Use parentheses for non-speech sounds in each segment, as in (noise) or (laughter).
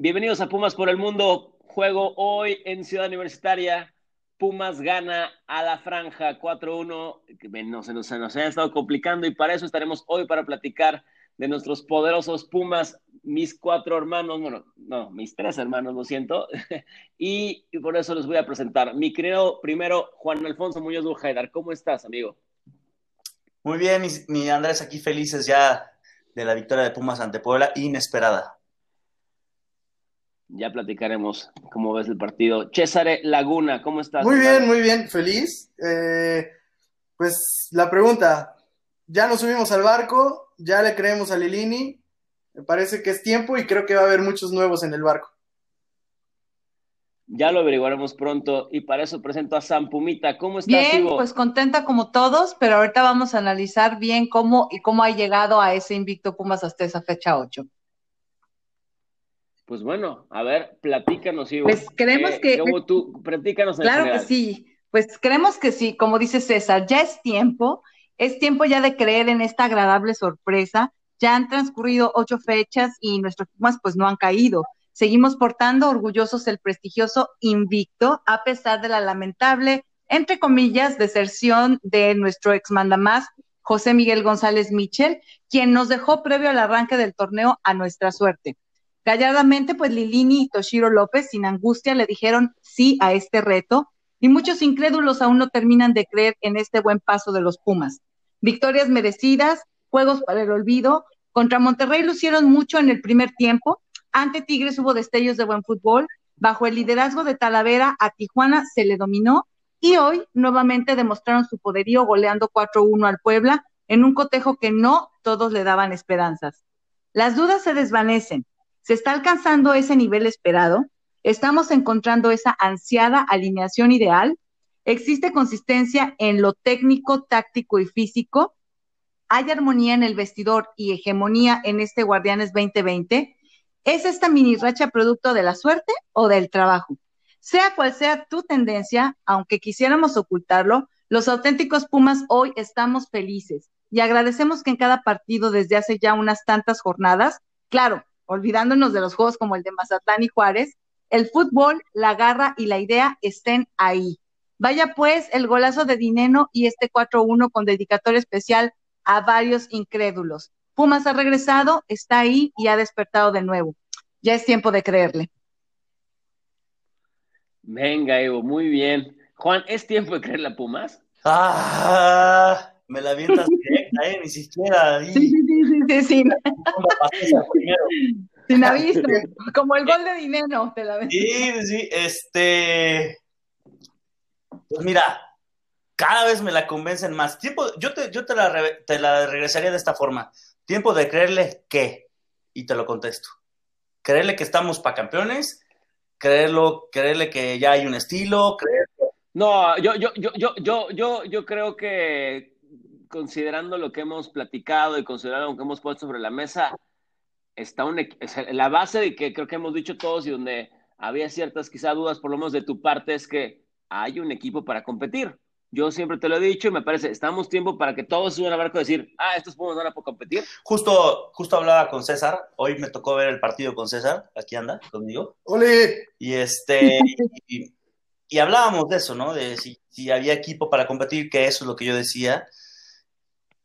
Bienvenidos a Pumas por el Mundo. Juego hoy en Ciudad Universitaria. Pumas gana a la franja 4-1. No, se nos, ha estado complicando y para eso estaremos hoy para platicar de nuestros poderosos Pumas, mis cuatro hermanos, bueno, no, mis tres hermanos, lo siento, (laughs) y, por eso les voy a presentar. Mi querido primero, Juan Alfonso Muñoz Bujaidar, ¿cómo estás, amigo? Muy bien, mi Andrés, aquí felices ya de la victoria de Pumas ante Puebla, inesperada. Ya platicaremos cómo ves el partido. César Laguna, ¿cómo estás? Muy bien, muy bien, feliz. Eh, pues la pregunta, ya nos subimos al barco, ya le creemos a Lilini, me parece que es tiempo y creo que va a haber muchos nuevos en el barco. Ya lo averiguaremos pronto y para eso presento a Sam Pumita. ¿Cómo estás? Bien, pues contenta como todos, pero ahorita vamos a analizar bien cómo y cómo ha llegado a ese invicto Pumas hasta esa fecha 8. Pues bueno, a ver, platícanos, Ivo. Pues creemos eh, que. ¿Cómo tú? Platícanos. En claro general. que sí. Pues creemos que sí, como dice César, ya es tiempo, es tiempo ya de creer en esta agradable sorpresa. Ya han transcurrido ocho fechas y nuestros Pumas pues no han caído. Seguimos portando orgullosos el prestigioso invicto, a pesar de la lamentable, entre comillas, deserción de nuestro ex mandamás, José Miguel González Michel, quien nos dejó previo al arranque del torneo a nuestra suerte. Gallardamente, pues Lilini y Toshiro López, sin angustia, le dijeron sí a este reto, y muchos incrédulos aún no terminan de creer en este buen paso de los Pumas. Victorias merecidas, juegos para el olvido. Contra Monterrey lucieron mucho en el primer tiempo. Ante Tigres hubo destellos de buen fútbol. Bajo el liderazgo de Talavera, a Tijuana se le dominó. Y hoy nuevamente demostraron su poderío goleando 4-1 al Puebla en un cotejo que no todos le daban esperanzas. Las dudas se desvanecen. ¿Se está alcanzando ese nivel esperado? ¿Estamos encontrando esa ansiada alineación ideal? ¿Existe consistencia en lo técnico, táctico y físico? ¿Hay armonía en el vestidor y hegemonía en este Guardianes 2020? ¿Es esta mini racha producto de la suerte o del trabajo? Sea cual sea tu tendencia, aunque quisiéramos ocultarlo, los auténticos Pumas hoy estamos felices y agradecemos que en cada partido desde hace ya unas tantas jornadas, claro, olvidándonos de los juegos como el de Mazatlán y Juárez, el fútbol, la garra y la idea estén ahí. Vaya pues el golazo de Dineno y este 4-1 con dedicatoria especial a varios incrédulos. Pumas ha regresado, está ahí y ha despertado de nuevo. Ya es tiempo de creerle. Venga, Evo, muy bien. Juan, ¿es tiempo de creerle a Pumas? Ah, me la avientas ¿eh? Ni siquiera. Sí, sí, sí, sí, sí. (laughs) Sin aviso, como el gol de Dineno, te la ves. Sí, sí, este. Pues mira, cada vez me la convencen más. Tiempo, yo te, yo te, la, re- te la regresaría de esta forma. Tiempo de creerle que, y te lo contesto. Creerle que estamos para campeones, creerlo, creerle que ya hay un estilo, creer No, yo, yo, yo, yo, yo, yo, yo creo que considerando lo que hemos platicado y considerando lo que hemos puesto sobre la mesa, está un, sea, la base de que creo que hemos dicho todos y donde había ciertas quizá dudas, por lo menos de tu parte, es que hay un equipo para competir. Yo siempre te lo he dicho y me parece, estamos tiempo para que todos suban al barco y decir, ah, estos Pumas van a competir. Justo, justo hablaba con César, hoy me tocó ver el partido con César, aquí anda conmigo, ¡Ole! y este, y, y hablábamos de eso, ¿no? De si, si había equipo para competir, que eso es lo que yo decía.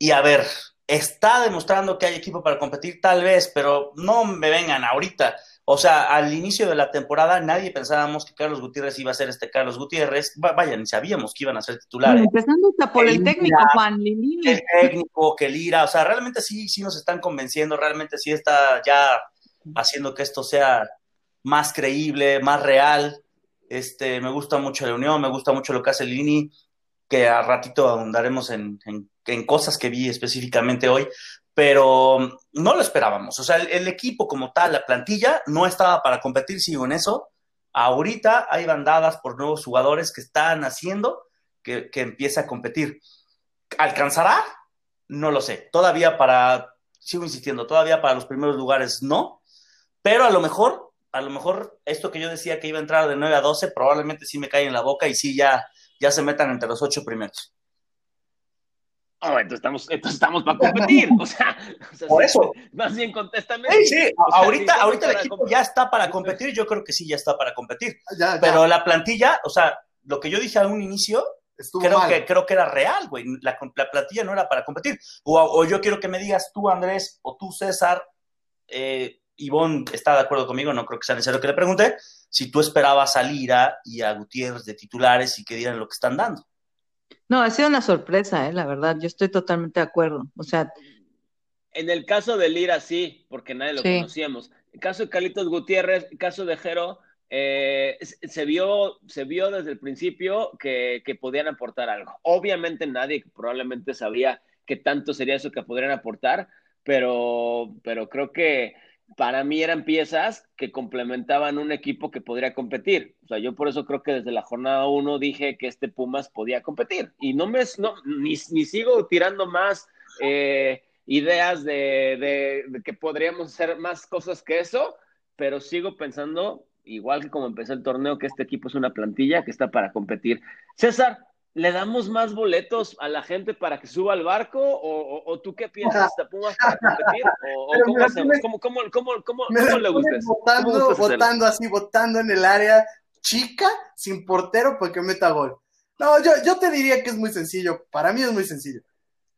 Y a ver, está demostrando que hay equipo para competir, tal vez, pero no me vengan ahorita. O sea, al inicio de la temporada nadie pensábamos que Carlos Gutiérrez iba a ser este Carlos Gutiérrez. Va- Vaya, ni sabíamos que iban a ser titulares. Empezando hasta por el El técnico, Lira, Juan Lilini. el técnico, que Lira, o sea, realmente sí, sí nos están convenciendo, realmente sí está ya haciendo que esto sea más creíble, más real. Este, me gusta mucho la unión, me gusta mucho lo que hace Lini, que a ratito ahondaremos en, cosas que vi específicamente hoy, pero no lo esperábamos. O sea, el, el equipo como tal, la plantilla, no estaba para competir, sigo en eso. Ahorita hay bandadas por nuevos jugadores que están haciendo que, que empiece a competir. ¿Alcanzará? No lo sé. Todavía para, sigo insistiendo, todavía para los primeros lugares no, pero a lo mejor, a lo mejor esto que yo decía que iba a entrar de 9 a 12, probablemente sí me cae en la boca y sí ya, ya se metan entre los ocho primeros. Oh, entonces estamos, entonces estamos para competir. O sea, o sea Por eso. Más bien contéstame. Sí, sí, O sea, ahorita, si ahorita el equipo ya está para competir, yo creo que sí ya está para competir. Ya, ya, Pero la plantilla, o sea, lo que yo dije a un inicio, estuvo creo mal. que, creo que era real, güey. La, la plantilla no era para competir. O, o yo quiero que me digas tú, Andrés, o tú, César, eh, Ivonne está de acuerdo conmigo, no creo que sea necesario que le pregunte, si tú esperabas a Lira y a Gutiérrez de titulares y que dieran lo que están dando. No, ha sido una sorpresa, eh, la verdad. Yo estoy totalmente de acuerdo. O sea, En el caso de Lira, sí, porque nadie lo Sí. conocíamos. En el caso de Carlitos Gutiérrez, el caso de Jero, eh, se, vio, se vio desde el principio que, que podían aportar algo. Obviamente nadie probablemente sabía qué tanto sería eso que podrían aportar, pero, pero creo que para mí eran piezas que complementaban un equipo que podría competir. O sea, yo por eso creo que desde la jornada uno dije que este Pumas podía competir. Y no me, no, ni, ni sigo tirando más eh, ideas de, de, de, que podríamos hacer más cosas que eso, pero sigo pensando, igual que como empezó el torneo, que este equipo es una plantilla que está para competir. César, ¿le damos más boletos a la gente para que suba al barco? ¿O, o, o tú qué piensas, Pumas, para competir? ¿O, o cómo hacemos? ¿Cómo, cómo, cómo, cómo, cómo le gustas? Votando, votando así, votando en el área chica, sin portero, porque meta gol. No, yo, yo te diría que es muy sencillo. Para mí es muy sencillo.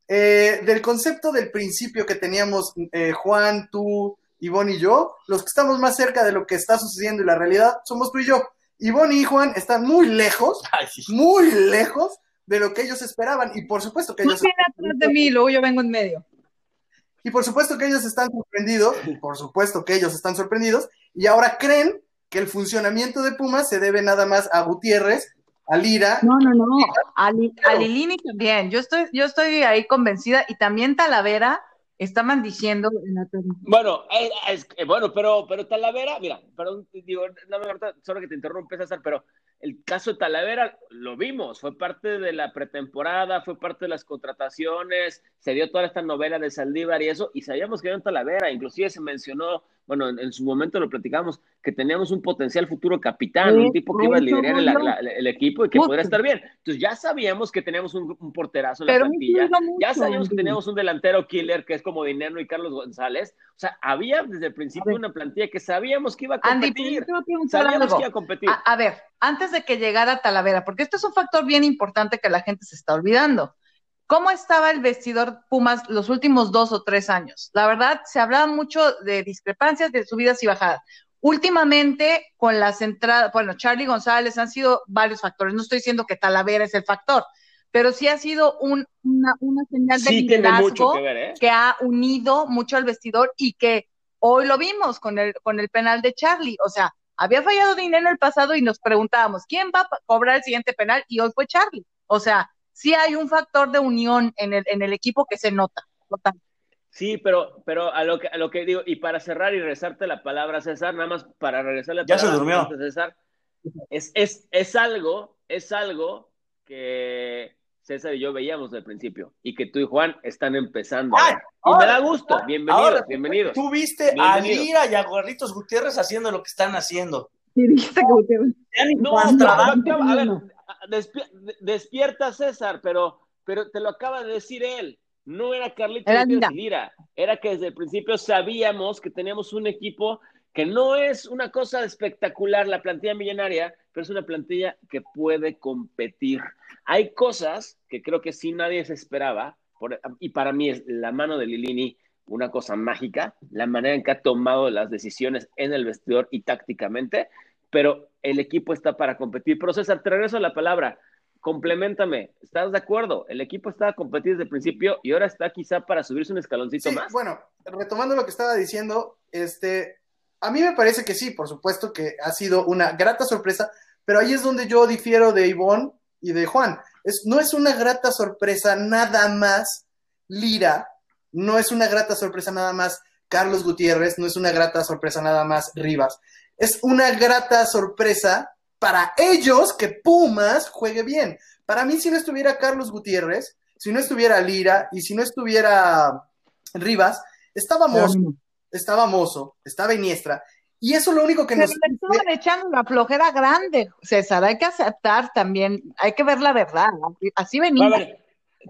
Eh, del concepto del principio que teníamos eh, Juan, tú, Ivonne y yo, los que estamos más cerca de lo que está sucediendo y la realidad somos tú y yo. Ivonne y Juan están muy lejos, (laughs) Ay, sí. muy lejos de lo que ellos esperaban. Y por supuesto que ellos. atrás de mí, luego yo vengo en medio. Y por supuesto que ellos están sorprendidos, por supuesto que ellos están sorprendidos, y ahora creen que el funcionamiento de Pumas se debe nada más a Gutiérrez, a Lira. No, no, no, a, Li, a Lilini también. Yo estoy, yo estoy ahí convencida, y también Talavera estaban diciendo en la Bueno, es, es, bueno, pero, pero Talavera, mira, perdón, digo, no me solo que te interrumpe, César, pero el caso de Talavera lo vimos, fue parte de la pretemporada, fue parte de las contrataciones, se dio toda esta novela de Saldívar y eso, y sabíamos que era un Talavera, inclusive se mencionó, bueno, en, en, su momento lo platicamos, que teníamos un potencial futuro capitán, un tipo que iba a liderar el, la, el equipo y que podría estar bien. Entonces ya sabíamos que teníamos un, un porterazo en la Pero plantilla, ya sabíamos que teníamos un delantero killer que es como Dinero y Carlos González, o sea, había desde el principio una plantilla que sabíamos que iba a competir, Andy, sabíamos algo. que iba a competir. A, a ver, antes de que llegara Talavera, porque esto es un factor bien importante que la gente se está olvidando. ¿Cómo estaba el vestidor Pumas los últimos dos o tres años? La verdad, se hablaba mucho de discrepancias, de subidas y bajadas. Últimamente, con las entradas, bueno, Charlie González han sido varios factores. No estoy diciendo que Talavera es el factor, pero sí ha sido un, una, una, señal de sí, liderazgo que, ver, ¿eh? que, ha unido mucho al vestidor y que hoy lo vimos con el, con el penal de Charlie. O sea, había fallado dinero en el pasado y nos preguntábamos quién va a cobrar el siguiente penal y hoy fue Charlie. O sea, sí hay un factor de unión en el, en el equipo que se nota. Total. Sí, pero, pero a, lo que, a lo que digo, y para cerrar y regresarte la palabra, César, nada más para regresarle la ya palabra se durmió. César, es, es, es algo, es algo que César y yo veíamos del principio, y que tú y Juan están empezando. Ay, y ahora, me da gusto, bienvenidos, ahora, bienvenidos. Tú viste a Lira y a Gorritos Gutiérrez haciendo lo que están haciendo. Sí, dijiste que Gutiérrez. No, a ver, despier, despierta César, pero, pero te lo acaba de decir él. No era Carlitos era Lira, era que desde el principio sabíamos que teníamos un equipo que no es una cosa espectacular, la plantilla millonaria, pero es una plantilla que puede competir. Hay cosas que creo que sí nadie se esperaba, por, y para mí es la mano de Lilini una cosa mágica, la manera en que ha tomado las decisiones en el vestidor y tácticamente, pero el equipo está para competir. Pero César, te regreso a la palabra, complementame, ¿estás de acuerdo? El equipo estaba a competir desde el principio y ahora está quizá para subirse un escaloncito sí, más. Bueno, retomando lo que estaba diciendo, este, a mí me parece que sí, por supuesto que ha sido una grata sorpresa, pero ahí es donde yo difiero de Ivonne y de Juan. Es, no es una grata sorpresa nada más Lira, no es una grata sorpresa nada más Carlos Gutiérrez, no es una grata sorpresa nada más Rivas. Es una grata sorpresa para ellos que Pumas juegue bien. Para mí, si no estuviera Carlos Gutiérrez, si no estuviera Lira y si no estuviera Rivas, estaba Mozo, estaba Mozo, estaba Iniestra. Y eso es lo único que Pero nos. le estaban echando la flojera grande, César. Hay que aceptar también, hay que ver la verdad. Así venía. A ver,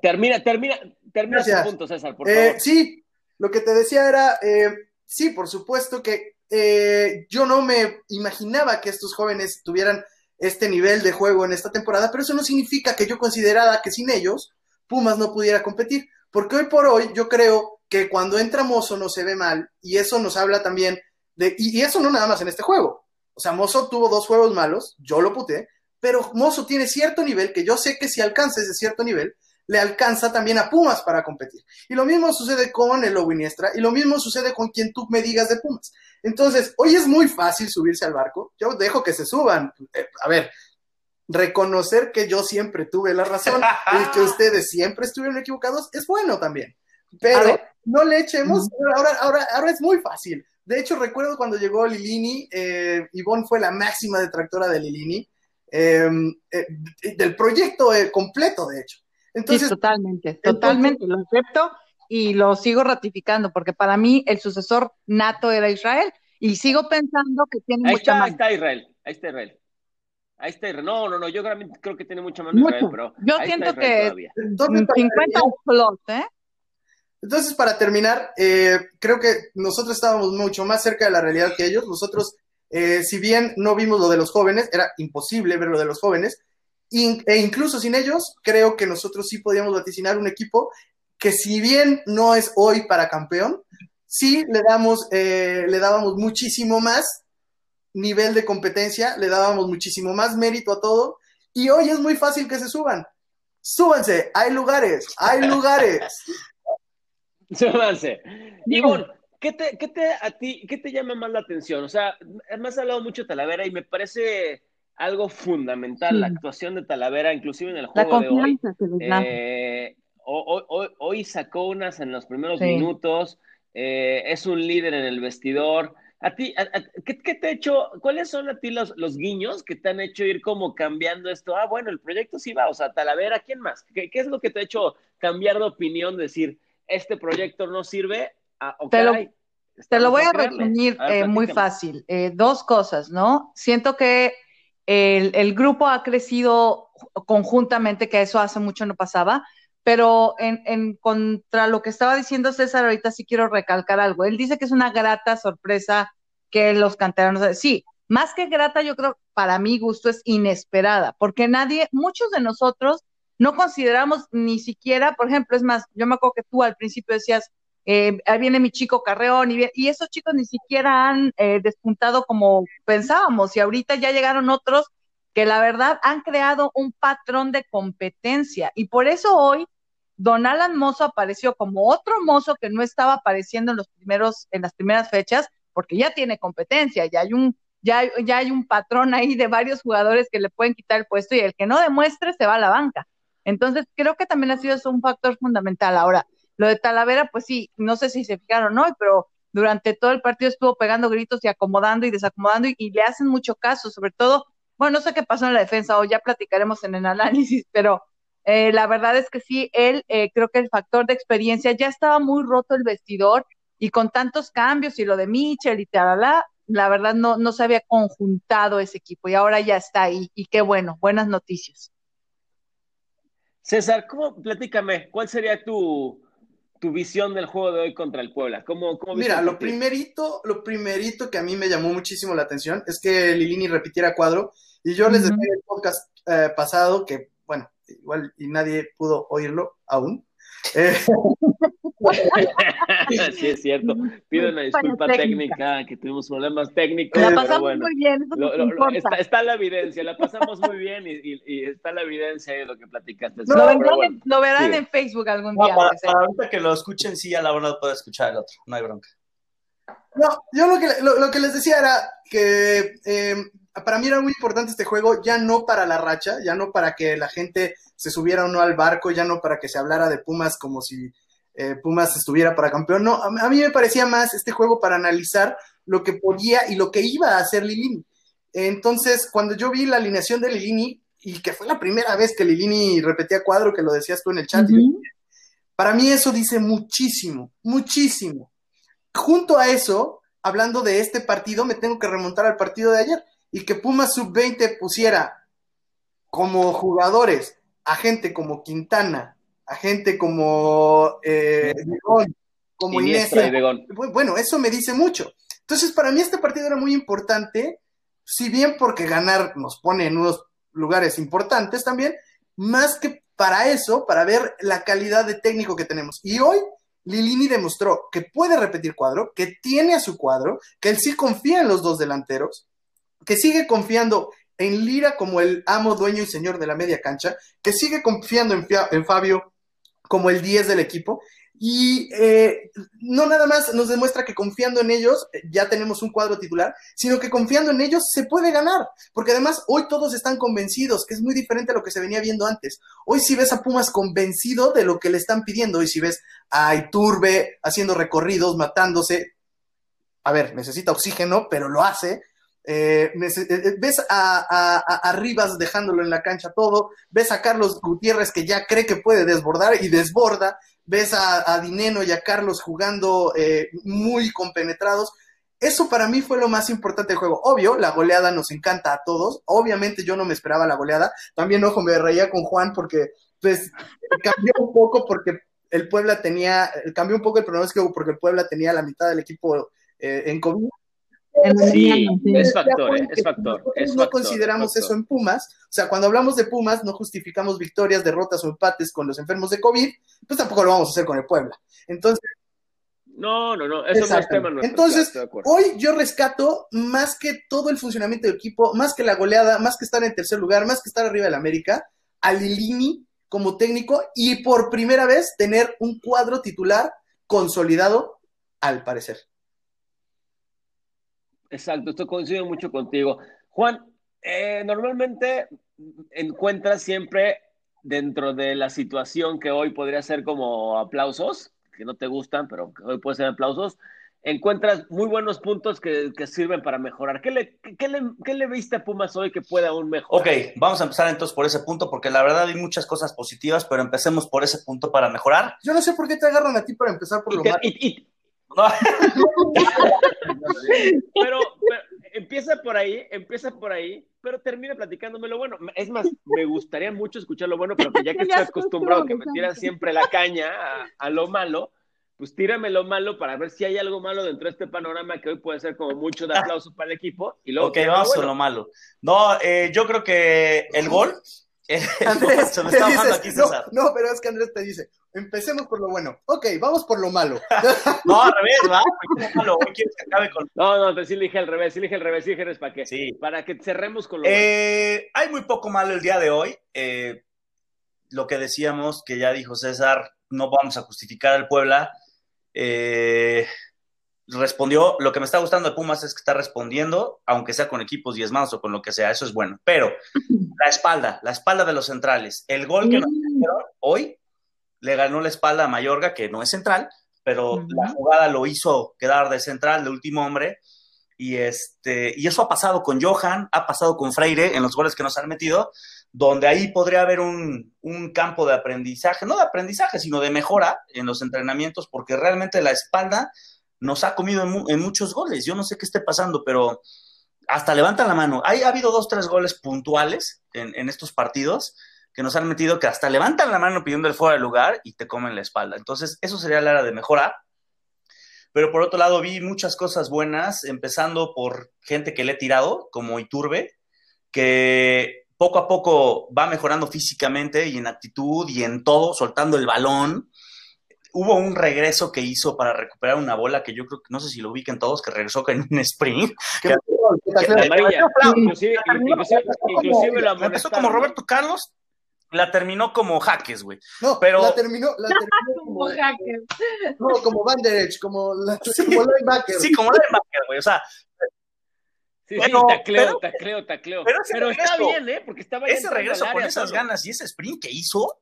termina, termina, termina ese punto, César, por eh, favor. Sí, lo que te decía era, eh, sí, por supuesto que eh, yo no me imaginaba que estos jóvenes tuvieran este nivel de juego en esta temporada, pero eso no significa que yo considerara que sin ellos Pumas no pudiera competir, porque hoy por hoy yo creo que cuando entra Mozo no se ve mal, y eso nos habla también de, y, eso no nada más en este juego, o sea, Mozo tuvo dos juegos malos, yo lo puté, pero Mozo tiene cierto nivel que yo sé que si alcanza ese cierto nivel, le alcanza también a Pumas para competir. Y lo mismo sucede con el Iniestra y lo mismo sucede con quien tú me digas de Pumas. Entonces, hoy es muy fácil subirse al barco. Yo dejo que se suban. Eh, a ver, reconocer que yo siempre tuve la razón y que (laughs) ustedes siempre estuvieron equivocados es bueno también. Pero no le echemos, ahora, ahora, ahora es muy fácil. De hecho, recuerdo cuando llegó Lilini, eh, Ivonne fue la máxima detractora de Lilini, em, eh, del proyecto completo, de hecho. Entonces, totalmente, totalmente, lo acepto y lo sigo ratificando, porque para mí el sucesor nato era Israel, y sigo pensando que tiene mucha más. Ahí está Israel, ahí está Israel. Ahí está Israel. No, no, no, yo creo que tiene mucha más Israel, pero. Yo siento que 50 plus, ¿eh? Entonces, para terminar, eh, creo que nosotros estábamos mucho más cerca de la realidad que ellos. Nosotros, eh, si bien no vimos lo de los jóvenes, era imposible ver lo de los jóvenes, e incluso sin ellos, creo que nosotros sí podíamos vaticinar un equipo que si bien no es hoy para campeón, sí le damos, eh, le dábamos muchísimo más nivel de competencia, le dábamos muchísimo más mérito a todo, y hoy es muy fácil que se suban. Súbanse, hay lugares, hay lugares. (laughs) Súbanse. Ivonne, ¿qué te, qué te, a ti, ¿qué te llama más la atención? O sea, me has hablado mucho de Talavera y me parece algo fundamental, la actuación de Talavera, inclusive en el juego de hoy. Eh, hoy, sacó unas en los primeros minutos, eh, es un líder en el vestidor. A ti, ¿qué, te ha hecho? ¿Cuáles son a ti los, los, guiños que te han hecho ir como cambiando esto? Ah, bueno, el proyecto sí va, o sea, Talavera, ¿quién más? ¿Qué, es lo que te ha hecho cambiar de opinión, decir, este proyecto no sirve? Ah, te, lo, te lo voy a, resumir eh, muy fácil. dos cosas, ¿no? Siento que el, grupo ha crecido conjuntamente, que eso hace mucho no pasaba, pero en, contra lo que estaba diciendo César, ahorita sí quiero recalcar algo. Él dice que es una grata sorpresa que los canteranos, sí, más que grata, yo creo, para mi gusto es inesperada, porque nadie, muchos de nosotros no consideramos ni siquiera, por ejemplo, es más, yo me acuerdo que tú al principio decías, eh, ahí viene mi chico Carreón, y, esos chicos ni siquiera han eh, despuntado como pensábamos, y ahorita ya llegaron otros que la verdad han creado un patrón de competencia, y por eso hoy Don Alan Mozo apareció como otro mozo que no estaba apareciendo en los primeros, en las primeras fechas, porque ya tiene competencia, ya hay un, ya, ya hay un patrón ahí de varios jugadores que le pueden quitar el puesto y el que no demuestre se va a la banca. Entonces, creo que también ha sido un factor fundamental. Ahora, lo de Talavera, pues sí, no sé si se fijaron hoy, pero durante todo el partido estuvo pegando gritos y acomodando y desacomodando y, le hacen mucho caso, sobre todo, bueno, no sé qué pasó en la defensa o ya platicaremos en el análisis, (laughs) pero eh, la verdad es que sí, él, eh, creo que el factor de experiencia ya estaba muy roto el vestidor y con tantos cambios y lo de Mitchell y tal, la verdad no, no se había conjuntado ese equipo y ahora ya está ahí y qué bueno, buenas noticias. César, ¿cómo, platícame, cuál sería tu, tu visión del juego de hoy contra el Puebla? ¿Cómo, Mira, lo primerito, lo primerito que a mí me llamó muchísimo la atención es que Lilini repitiera cuadro. Y yo les decía en el podcast eh, pasado que, bueno, igual y nadie pudo oírlo aún, eh, (laughs) (laughs) sí, es cierto. Pido una disculpa técnica. que tuvimos problemas técnicos. La pasamos muy bien. está, la evidencia, la pasamos muy bien y, está la evidencia de lo que platicaste. lo, verán, en Facebook algún día. ahorita que lo escuchen, sí, a la hora puede escuchar el otro, no hay bronca. No, yo lo que, lo, que les decía era que eh, para mí era muy importante este juego, ya no para la racha, ya no para que la gente se subiera o no al barco, ya no para que se hablara de Pumas como si eh, Pumas estuviera para campeón. No, a, mí me parecía más este juego para analizar lo que podía y lo que iba a hacer Lilini. Entonces, cuando yo vi la alineación de Lilini, y que fue la primera vez que Lilini repetía cuadro, que lo decías tú en el chat, para mí eso dice muchísimo, muchísimo. Junto a eso, hablando de este partido, me tengo que remontar al partido de ayer y que Pumas Sub-20 pusiera como jugadores a gente como Quintana, a gente como eh, como Iniesta. Bueno, eso me dice mucho. Entonces, para mí este partido era muy importante, si bien porque ganar nos pone en unos lugares importantes también, más que para eso, para ver la calidad de técnico que tenemos. Y hoy Lilini demostró que puede repetir cuadro, que tiene a su cuadro, que él sí confía en los dos delanteros, que sigue confiando en Lira como el amo, dueño y señor de la media cancha, que sigue confiando en, en Fabio como el 10 del equipo y eh, no nada más nos demuestra que confiando en ellos eh, ya tenemos un cuadro titular, sino que confiando en ellos se puede ganar, porque además hoy todos están convencidos, que es muy diferente a lo que se venía viendo antes. Hoy si ves a Pumas convencido de lo que le están pidiendo, hoy si ves a Iturbe haciendo recorridos, matándose, a ver, necesita oxígeno, pero lo hace. Eh, ves a, a, Rivas dejándolo en la cancha todo, ves a Carlos Gutiérrez que ya cree que puede desbordar y desborda, ves a, Dineno y a Carlos jugando eh, muy compenetrados. Eso para mí fue lo más importante del juego. Obvio, la goleada nos encanta a todos. Obviamente yo no me esperaba la goleada. También, ojo, me reía con Juan porque, pues, cambió un poco porque el Puebla tenía, cambió un poco el pronóstico porque el Puebla tenía la mitad del equipo eh, en COVID. Sí, es factor, es factor. no consideramos eso en Pumas. O sea, cuando hablamos de Pumas, no justificamos victorias, derrotas o empates con los enfermos de COVID, pues tampoco lo vamos a hacer con el Puebla. Entonces. No, no, no, eso no es tema nuestro. Entonces, hoy yo rescato más que todo el funcionamiento del equipo, más que la goleada, más que estar en tercer lugar, más que estar arriba del América, a Lilini como técnico y por primera vez tener un cuadro titular consolidado, al parecer. Exacto, esto coincido mucho contigo. Juan, eh, normalmente encuentras siempre dentro de la situación que hoy podría ser como aplausos, que no te gustan, pero que hoy puede ser aplausos, encuentras muy buenos puntos que, sirven para mejorar. ¿Qué le, qué, le, viste a Pumas hoy que puede aún mejorar? Ok, vamos a empezar entonces por ese punto, porque la verdad hay muchas cosas positivas, pero empecemos por ese punto para mejorar. Yo no sé por qué te agarran a ti para empezar por lo malo. (laughs) pero, empieza por ahí, empieza por ahí, pero termina platicándomelo bueno. Es más, me gustaría mucho escuchar lo bueno, pero que ya que (laughs) estoy acostumbrado a que me tiras siempre la caña a, lo malo, pues tírame lo malo para ver si hay algo malo dentro de este panorama que hoy puede ser como mucho de aplauso para el equipo. Y luego ok, vamos con lo malo. No, eh, yo creo que el gol (laughs) Andrés, se me está aquí, César. No, pero es que Andrés te dice, empecemos por lo bueno. Ok, vamos por lo malo. (laughs) no, al revés, ¿verdad? No, no, pues sí le dije al revés, sí le dije al revés, sí dije para qué. Sí. Para que cerremos con lo eh, Hay muy poco malo el día de hoy. Eh, lo que decíamos, que ya dijo César, no vamos a justificar al Puebla. Eh, respondió, lo que me está gustando de Pumas es que está respondiendo, aunque sea con equipos diezmados o con lo que sea, eso es bueno. Pero la espalda, la espalda de los centrales, el gol que nos hicieron hoy le ganó la espalda a Mayorga, que no es central, pero la jugada lo hizo quedar de central, de último hombre. Y, este, y eso ha pasado con Johan, ha pasado con Freire en los goles que nos han metido, donde ahí podría haber un, un, campo de aprendizaje, no de aprendizaje, sino de mejora en los entrenamientos, porque realmente la espalda nos ha comido en, muchos goles. Yo no sé qué esté pasando, pero hasta levantan la mano. Hay, ha habido dos, tres goles puntuales en, estos partidos que nos han metido que hasta levantan la mano pidiendo el fuera de lugar y te comen la espalda. Entonces, eso sería la hora de mejorar. Pero por otro lado, vi muchas cosas buenas, empezando por gente que le he tirado, como Iturbe, que poco a poco va mejorando físicamente y en actitud y en todo, soltando el balón hubo un regreso que hizo para recuperar una bola que yo creo que no sé si lo ubiquen todos, que regresó en un sprint. inclusive, la empezó como Roberto Carlos, la terminó como Jaques, güey. No, pero la terminó, la terminó (laughs) como, Jaques. No, como Van Der Edge, como, la, (laughs) como linebacker. Sí, como linebacker, güey. O sea, Sí, sí, tacleo, tacleo, tacleo. Pero, pero está bien, ¿eh? Porque estaba Ese regreso con esas ganas y ese sprint que hizo,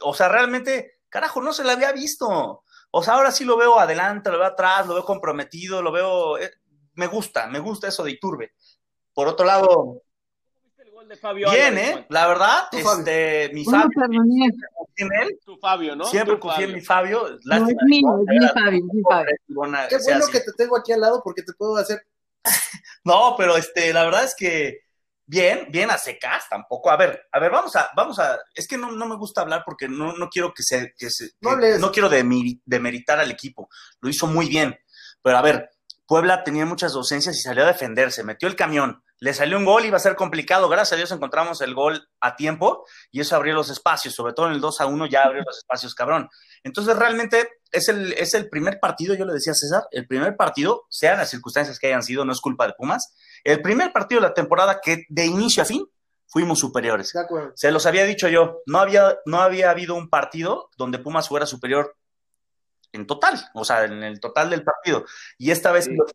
o sea, realmente Carajo, no se la había visto. O sea, ahora sí lo veo adelante, lo veo atrás, lo veo comprometido, lo veo. Eh, me gusta, me gusta eso de Iturbe. Por otro lado. Bien, ¿eh? La verdad, este, mi Fabio. En él. Tu Fabio, ¿no? Siempre confié en mi Fabio. No, es mío, es mi Fabio, mi Fabio. Qué bueno que te tengo aquí al lado porque te puedo hacer. (laughs) no, pero este, la verdad es que bien, bien a secas, tampoco. A ver, a ver, vamos a, vamos a, es que no, no me gusta hablar porque no, no quiero que se, que se No que- no quiero demeri- demeritar al equipo. Lo hizo muy bien. Pero a ver, Puebla tenía muchas ausencias y salió a defenderse, metió el camión, le salió un gol, iba a ser complicado. Gracias a Dios encontramos el gol a tiempo y eso abrió los espacios, sobre todo en el 2 a 1 ya abrió los espacios, cabrón. Entonces realmente es el, es el primer partido, yo le decía a César, el primer partido, sean las circunstancias que hayan sido, no es culpa de Pumas, el primer partido de la temporada que de inicio a fin fuimos superiores. De acuerdo. Se los había dicho yo, no había, no había habido un partido donde Pumas fuera superior en total, o sea, en el total del partido. Y esta vez Sí. lo-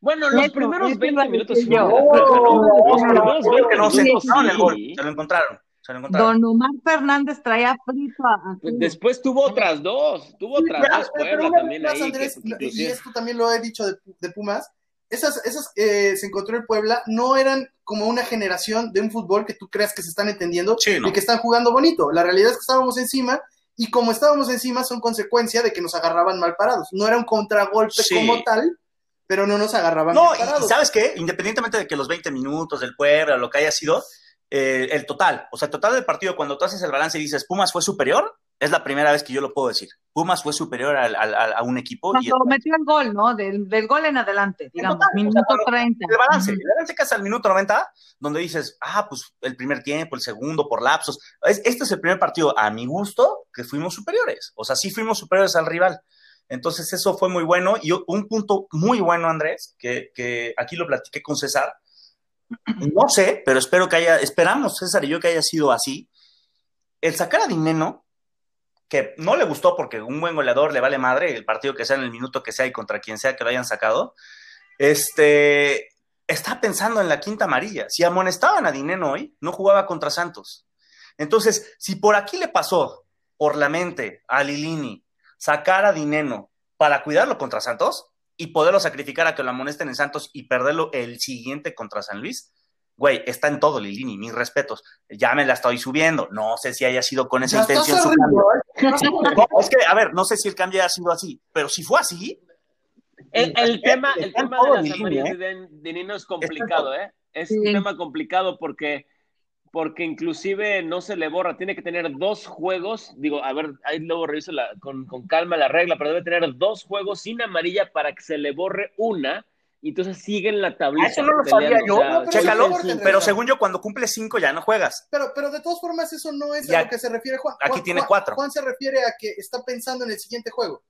Bueno, los primeros eso iba 20 a minutos. Los primeros creo 20 que no se minutos encontraron el gol, se lo encontraron, se lo encontraron. Don Omar Fernández traía frito a, Pues Después tuvo otras dos, tuvo otras dos Puebla también ahí. Andrés, que y esto también lo he dicho de, de Pumas, esas, esas eh, se encontró el Puebla, no eran como una generación de un fútbol que tú creas que se están entendiendo Sí, ¿no? y que están jugando bonito. La realidad es que estábamos encima y como estábamos encima son consecuencia de que nos agarraban mal parados. No era un contragolpe Sí. como tal, pero no nos agarraban No, mal y, y parados. ¿sabes qué? Independientemente de que los 20 minutos del Puebla, lo que haya sido, eh, el total, o sea, el total del partido, cuando tú haces el balance y dices, Pumas fue superior, es la primera vez que yo lo puedo decir. Pumas fue superior al- al- a un equipo y Cuando metió el gol, ¿no? Del, del gol en adelante, digamos, total, o sea, minuto cuando- 30. el balance, Ujú. el balance que es al minuto 90, donde dices, ah, pues el primer tiempo, el segundo, por lapsos. Es- este es el primer partido, a mi gusto, que fuimos superiores. O sea, sí fuimos superiores al rival. Entonces, eso fue muy bueno. Y un punto muy bueno, Andrés, que, que aquí lo platiqué con César. No sé, pero espero que haya, esperamos, César y yo, que haya sido así. El sacar a Dineno, que no le gustó porque un buen goleador le vale madre el partido que sea en el minuto que sea y contra quien sea que lo hayan sacado, este, está pensando en la quinta amarilla. Si amonestaban a Dineno hoy, no jugaba contra Santos. Entonces, si por aquí le pasó por la mente a Lilini sacar a Dineno para cuidarlo contra Santos y poderlo sacrificar a que lo amonesten en Santos y perderlo el siguiente contra San Luis, güey, está en todo Lilini, mis respetos. Ya me la estoy subiendo. No sé si haya sido con esa Ya intención su cambio. ¿eh? (laughs) No, es que, a ver, no sé si el cambio haya sido así, pero si fue así, El, el tema, el tema de las línea, amarillas de, Nino es complicado, ¿eh? Es un tema complicado porque, porque inclusive no se le borra, tiene que tener dos juegos, digo, a ver, ahí luego reviso la- con, con calma la regla, pero debe tener dos juegos sin amarilla para que se le borre una y entonces siguen la tablita. Ah, eso no lo peleando, sabía yo, o sea, no, pero chécalo, sí, sí. pero según yo, cuando cumple cinco ya no juegas. Pero, pero de todas formas, eso no es Ya- a lo que se refiere Juan. aquí Juan- tiene Juan- cuatro. Juan se refiere a que está pensando en el siguiente juego.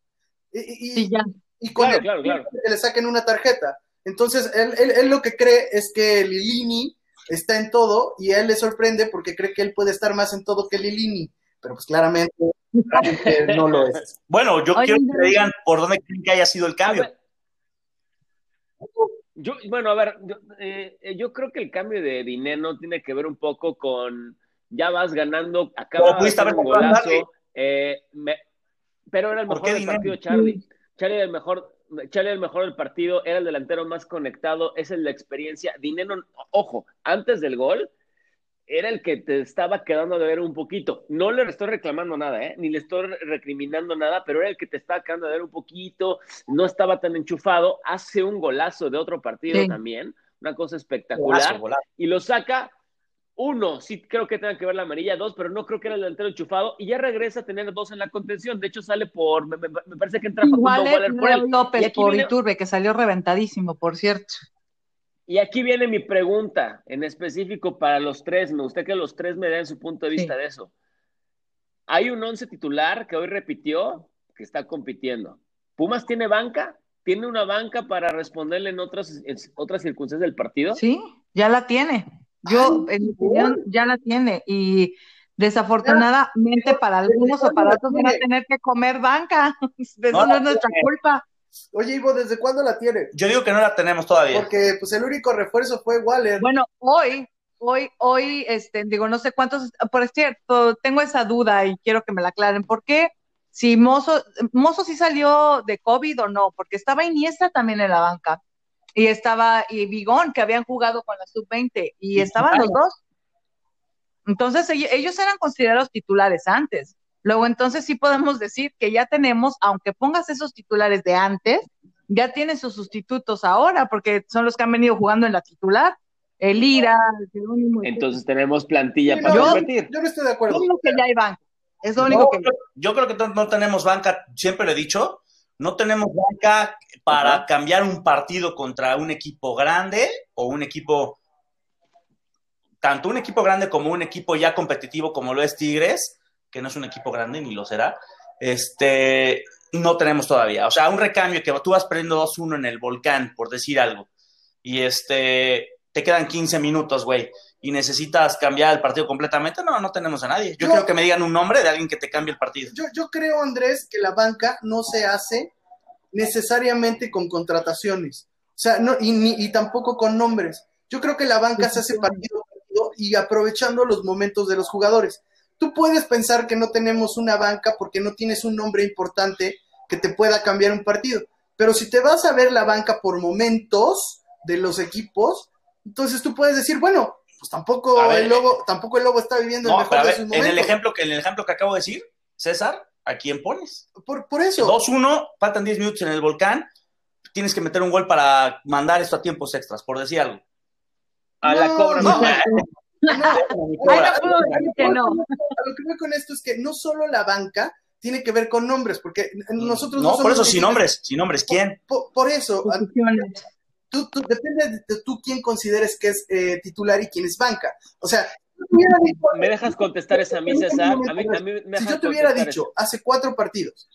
Y, y- Sí, ya. y con Claro, el- claro, claro. que le saquen una tarjeta. Entonces, él, él- él lo que cree es que Lilini está en todo y a él le sorprende porque cree que él puede estar más en todo que Lilini. Pero pues claramente, claramente (laughs) no lo es. Bueno, yo Oye, quiero que me digan por dónde creen que haya sido el cambio. Yo, bueno, a ver, yo, eh, yo creo que el cambio de Dineno tiene que ver un poco con ya vas ganando, acaba Pero de hacer un golazo, eh, me- pero era el ¿Por mejor del partido Charlie. Charlie era el mejor, Charlie el mejor del partido, era el delantero más conectado, es el de experiencia. Dineno, ojo, antes del gol, era el que te estaba quedando de ver un poquito. No le estoy reclamando nada, ¿eh? ni le estoy recriminando nada, pero era el que te estaba quedando de ver un poquito, no estaba tan enchufado, hace un golazo de otro partido Sí. también, una cosa espectacular, Golazo, golazo. y lo saca. Uno, sí creo que tenga que ver la amarilla, dos, pero no creo que era el delantero enchufado, y ya regresa a tener dos en la contención. De hecho, sale por, me, me- me parece que entra Facundo Igual Waller por él. López Y por viene- Iturbe, que salió reventadísimo, por cierto. Y aquí viene mi pregunta en específico para los tres. Me gustaría que los tres me den su punto de vista Sí. de eso. Hay un once titular que hoy repitió que está compitiendo. ¿Pumas tiene banca? ¿Tiene una banca para responderle en otras, en otras circunstancias del partido? Sí, ya la tiene. Yo, en mi opinión, ya la tiene. Y desafortunadamente para algunos o para otros van a tener que comer banca. (laughs) Eso No es nuestra tiene. culpa. Oye, Ivo, ¿desde cuándo la tiene? Yo digo que no la tenemos todavía. Porque pues el único refuerzo fue Waller. Bueno, hoy, hoy, hoy, este, digo, no sé cuántos, por cierto, tengo esa duda y quiero que me la aclaren. ¿Por qué? Si Mozo, Mozo sí salió de COVID o no, porque estaba Iniesta también en la banca. Y estaba, y Vigón, que habían jugado con la sub-20, y Y estaban los dos. Entonces, ell- ellos eran considerados titulares antes. Luego, entonces sí podemos decir que ya tenemos, aunque pongas esos titulares de antes, ya tienes sus sustitutos ahora, porque son los que han venido jugando en la titular. El Ira, Entonces tenemos plantilla Sí, para no, competir. Yo no estoy de acuerdo. Yo que ya hay banca. Es lo único No, que. yo, yo creo que no, no tenemos banca, siempre lo he dicho, no tenemos banca para cambiar un partido contra un equipo grande o un equipo, tanto un equipo grande como un equipo ya competitivo como lo es Tigres, que no es un equipo grande ni lo será, este, no tenemos todavía. O sea, un recambio que tú vas perdiendo 2-1 en el volcán, por decir algo, y este, te quedan 15 minutos, güey, y necesitas cambiar el partido completamente, no, no tenemos a nadie. Yo No. quiero que me digan un nombre de alguien que te cambie el partido. Yo, yo creo, Andrés, que la banca no se hace necesariamente con contrataciones. O sea, no, y, ni- y tampoco con nombres. Yo creo que la banca se hace partido a partido y aprovechando los momentos de los jugadores. Tú puedes pensar que no tenemos una banca porque no tienes un nombre importante que te pueda cambiar un partido. Pero si te vas a ver la banca por momentos de los equipos, entonces tú puedes decir, bueno, pues tampoco A ver, el lobo, tampoco el lobo está viviendo el mejor pero a de ver, sus en el ejemplo que en el ejemplo que acabo de decir, César, ¿a quién pones? Por, por eso. 2-1, faltan 10 minutos en el volcán, tienes que meter un gol para mandar esto a tiempos extras, por decir algo. A la cobra. no. no. Lo que voy con esto es que no solo la banca tiene que ver con nombres, porque nosotros no, No, por eso, sin nombres, sin nombres, ¿quién? Por, por eso. Tú, tú- depende de, de tú quién consideres que es eh, titular y quién es banca. O sea, si yo te hubiera dicho- ¿Me dejas contestar esa a mí, César? A mí, a mí me si yo te hubiera dicho hace cuatro partidos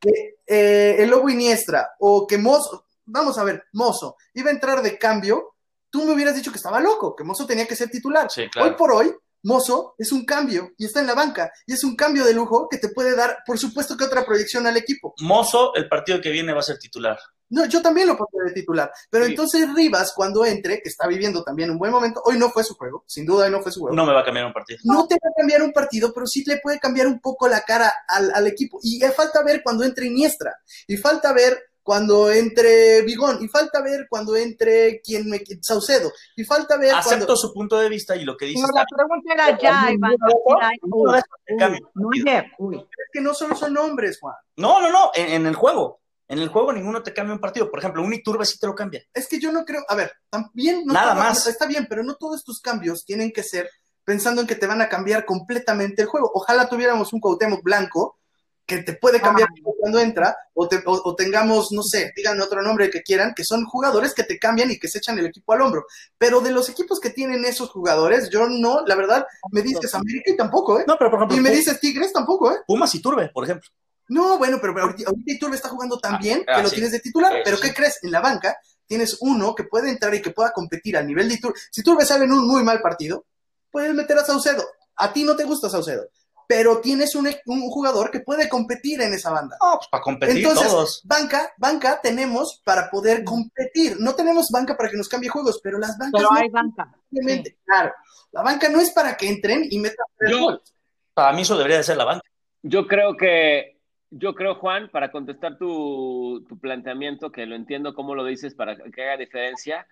que eh, el Lobo Iniestra o que Mozo, vamos a ver, Mozo iba a entrar de cambio, tú me hubieras dicho que estaba loco, que Mozo tenía que ser titular. Sí, Hoy por hoy, Mozo es un cambio y está en la banca y es un cambio de lujo que te puede dar, por supuesto, que otra proyección al equipo. Mozo, el partido que viene va a ser titular. No, yo también lo pondré de titular, pero Sí. entonces Rivas, cuando entre, que está viviendo también un buen momento, hoy no fue su juego, sin duda hoy no fue su juego. No me va a cambiar un partido. No te va a cambiar un partido, pero sí le puede cambiar un poco la cara al, al equipo. Y falta ver cuando entre Iniestra, y falta ver cuando entre Bigón, y falta ver cuando entre quien me Saucedo, y falta ver Acepto cuando. su punto de vista y lo que dice está la pregunta era ya cambia. no. Es que no solo son nombres, Juan. No, no, no, en, en el juego. En el juego ninguno te cambia un partido. Por ejemplo, un Iturbe sí te lo cambia. Es que yo no creo. A ver, también. No Nada todo- más. Está bien, pero no todos tus cambios tienen que ser pensando en que te van a cambiar completamente el juego. Ojalá tuviéramos un Cuauhtémoc blanco que te puede cambiar cuando entra, o, te- o- o tengamos, no sé, digan otro nombre que quieran, que son jugadores que te cambian y que se echan el equipo al hombro. Pero de los equipos que tienen esos jugadores, yo no, la verdad, me dices América y tampoco, ¿eh? No, pero por ejemplo, Y me dices Tigres tampoco, ¿eh? Pumas y Turbe, por ejemplo. No, bueno, pero, ahorita, ahorita Iturbe está jugando tan Ah, bien ah, que lo sí. tienes de titular. Sí, pero sí. ¿qué crees? En la banca tienes uno que puede entrar y que pueda competir al nivel de Iturbe. Si Iturbe sale en un muy mal partido, puedes meter a Saucedo. A ti no te gusta Saucedo, pero tienes un, un jugador que puede competir en esa banda. No, pues para competir Entonces, todos. banca, banca tenemos para poder competir. No tenemos banca para que nos cambie juegos, pero las bancas Pero no hay banca. simplemente, claro. La banca no es para que entren y metan Yo-. Para mí eso debería de ser la banca. Yo creo que, yo creo, Juan, para contestar tu, tu planteamiento, que lo entiendo cómo lo dices para que haga diferencia,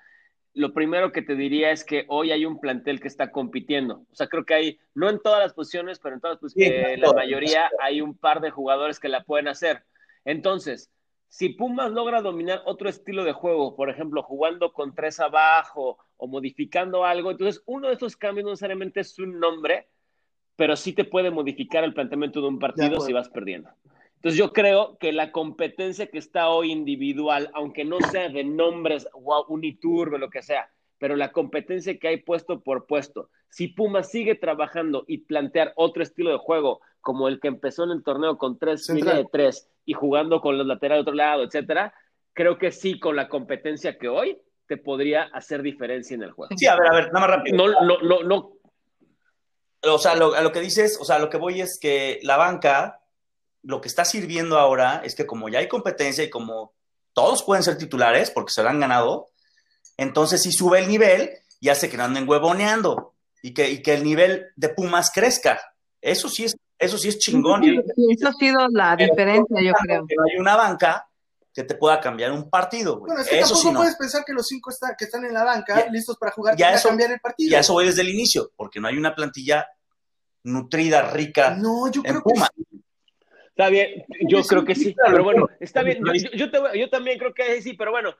lo primero que te diría es que hoy hay un plantel que está compitiendo. O sea, creo que hay, no en todas las posiciones, pero en todas posiciones, Sí, eh, la mayoría hay un par de jugadores que la pueden hacer. Entonces, si Pumas logra dominar otro estilo de juego, por ejemplo, jugando con tres abajo o modificando algo, entonces uno de esos cambios no necesariamente es un nombre, pero sí te puede modificar el planteamiento de un partido si vas perdiendo. Entonces yo creo que la competencia que está hoy individual, aunque no sea de nombres, wow, Uniturbe, lo que sea, pero la competencia que hay puesto por puesto, si Pumas sigue trabajando y plantear otro estilo de juego, como el que empezó en el torneo con tres Central. línea de tres y jugando con los laterales de otro lado, etcétera, creo que sí, con la competencia que hoy, te podría hacer diferencia en el juego. Sí, a ver, a ver, nada más rápido. No, no, no, no, O sea, lo, a lo que dices, o sea, lo que voy es que la banca, lo que está sirviendo ahora es que como ya hay competencia y como todos pueden ser titulares porque se lo han ganado, entonces sí sube el nivel y hace que no anden huevoneando y que, y que el nivel de Pumas crezca. Eso sí es, eso sí es chingón. Eso ha sido la diferencia, yo creo. que no hay una banca que te pueda cambiar un partido, güey. Bueno, es que Eso tampoco sí no. puedes pensar que los cinco está- que están en la banca, Ya- listos para jugar, ya eso- cambiar el partido. Y a eso voy desde el inicio, porque no hay una plantilla nutrida, rica No, yo en creo que Pumas. Está bien, yo Sí, creo que sí, pero bueno, está bien. Yo, yo- te voy- yo también creo que sí, pero bueno,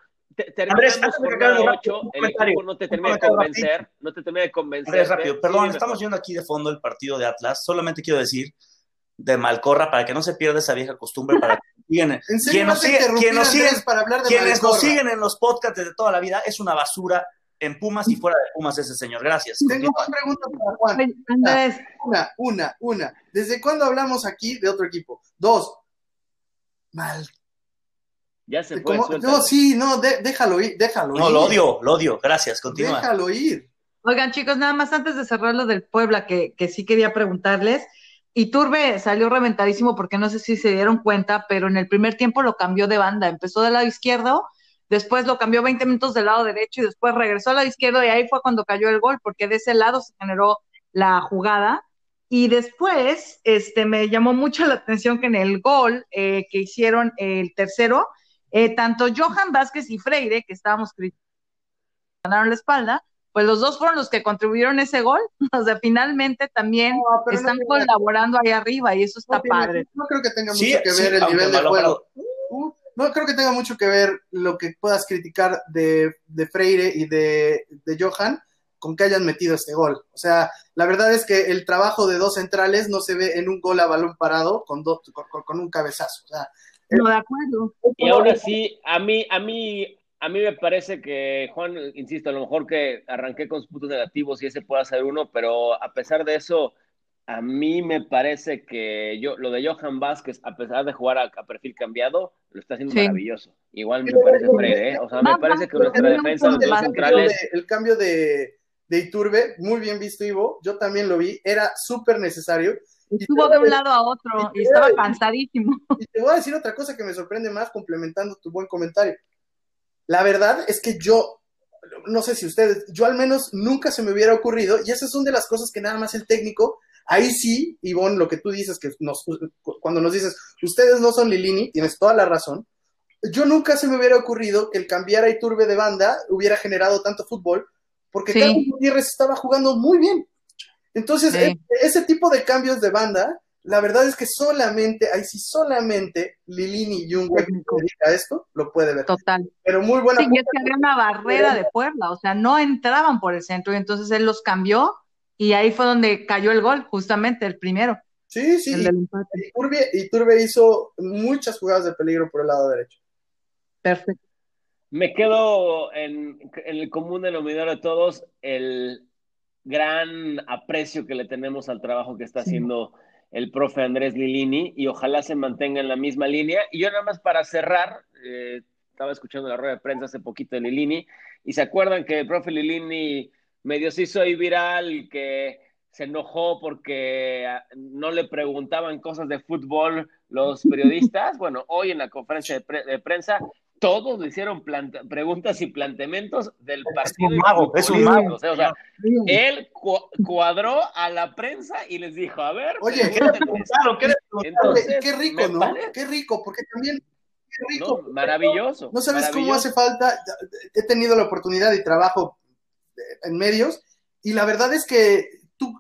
terminamos jornada 8, el equipo no te termina de convencer, no te termina de convencer. Andrés, rápido, perdón, estamos viendo aquí de fondo el partido de Atlas, solamente quiero decir de Malcorra para que no se pierda esa vieja costumbre para de quienes nos siguen en los podcasts de toda la vida es una basura en Pumas y fuera de Pumas ese señor. Gracias. Tengo una pregunta para Juan. Andrés. Una, una, una. ¿Desde cuándo hablamos aquí de otro equipo? Dos. Mal. Ya se fue. No, sí, no, déjalo ir, déjalo no, ir. No, lo odio, lo odio. Gracias, continúa. Déjalo ir. Oigan, chicos, nada más antes de cerrar lo del Puebla, que, que sí quería preguntarles. Y Turbe salió reventadísimo porque no sé si se dieron cuenta, pero en el primer tiempo lo cambió de banda. Empezó del lado izquierdo, después lo cambió 20 minutos del lado derecho y después regresó al lado izquierdo y ahí fue cuando cayó el gol, porque de ese lado se generó la jugada. Y después, este, me llamó mucho la atención que en el gol eh, que hicieron el tercero, eh, tanto Johan Vázquez y Freire, que estábamos ganaron la espalda, pues los dos fueron los que contribuyeron ese gol. (laughs) O sea, finalmente también están colaborando ahí arriba y eso está padre. No creo que tenga mucho que ver el nivel de juego. Uh, no creo que tenga mucho que ver lo que puedas criticar de, Freire y de, Johan con que hayan metido este gol. O sea, la verdad es que el trabajo de dos centrales no se ve en un gol a balón parado con, con, un cabezazo. O sea, no, de acuerdo. Y ahora sí, a mí, a mí a mí me parece que, Juan, insisto, a lo mejor que arranqué con sus puntos negativos y ese pueda ser uno, pero a pesar de eso, a mí me parece que yo, lo de Johan Vázquez, a pesar de jugar a, perfil cambiado, lo está haciendo maravilloso. Igual me parece Freire, ¿eh? O sea, me parece que nuestra defensa, los dos centrales. el cambio de, de Iturbe, muy bien visto, Ivo, yo también lo vi, era súper necesario. Estuvo de un lado a otro y, estaba cansadísimo. (laughs) Y te voy a decir otra cosa que me sorprende más, complementando tu buen comentario. La verdad es que yo, no sé si ustedes, yo al menos nunca se me hubiera ocurrido, y esas son de las cosas que nada más el técnico, ahí sí, Ivonne, lo que tú dices, que nos, cuando nos dices, ustedes no son Lilini, tienes toda la razón, yo nunca se me hubiera ocurrido que el cambiar a Iturbe de banda hubiera generado tanto fútbol, porque Carlos Gutiérrez estaba jugando muy bien. Entonces, e, ese tipo de cambios de banda la verdad es que solamente, ahí sí, solamente Lilini y un güey que dedica a esto lo puede ver. Total. Pero muy buena. Sí, y es que había una barrera de Puebla, o sea, no entraban por el centro y entonces él los cambió y ahí fue donde cayó el gol, justamente el primero. Sí, sí. y, Turbe, hizo muchas jugadas de peligro por el lado derecho. Perfecto. Me quedo en, en el común denominador de todos el gran aprecio que le tenemos al trabajo que está haciendo el profe Andrés Lilini y ojalá se mantenga en la misma línea. Y yo nada más para cerrar, eh, estaba escuchando la rueda de prensa hace poquito de Lilini y se acuerdan que el profe Lilini medio se hizo ahí viral, que se enojó porque ah, no le preguntaban cosas de fútbol los (laughs) periodistas. Bueno, hoy en la conferencia de prensa todos le hicieron preguntas y planteamientos del partido. Es un mago, es un mago. O sea, él cuadró a la prensa y les dijo, a ver, oye, ¿qué, Entonces, qué rico, ¿no? Qué rico, porque también qué rico. maravilloso. No sabes cómo hace falta. He tenido la oportunidad y trabajo en medios, y la verdad es que tú,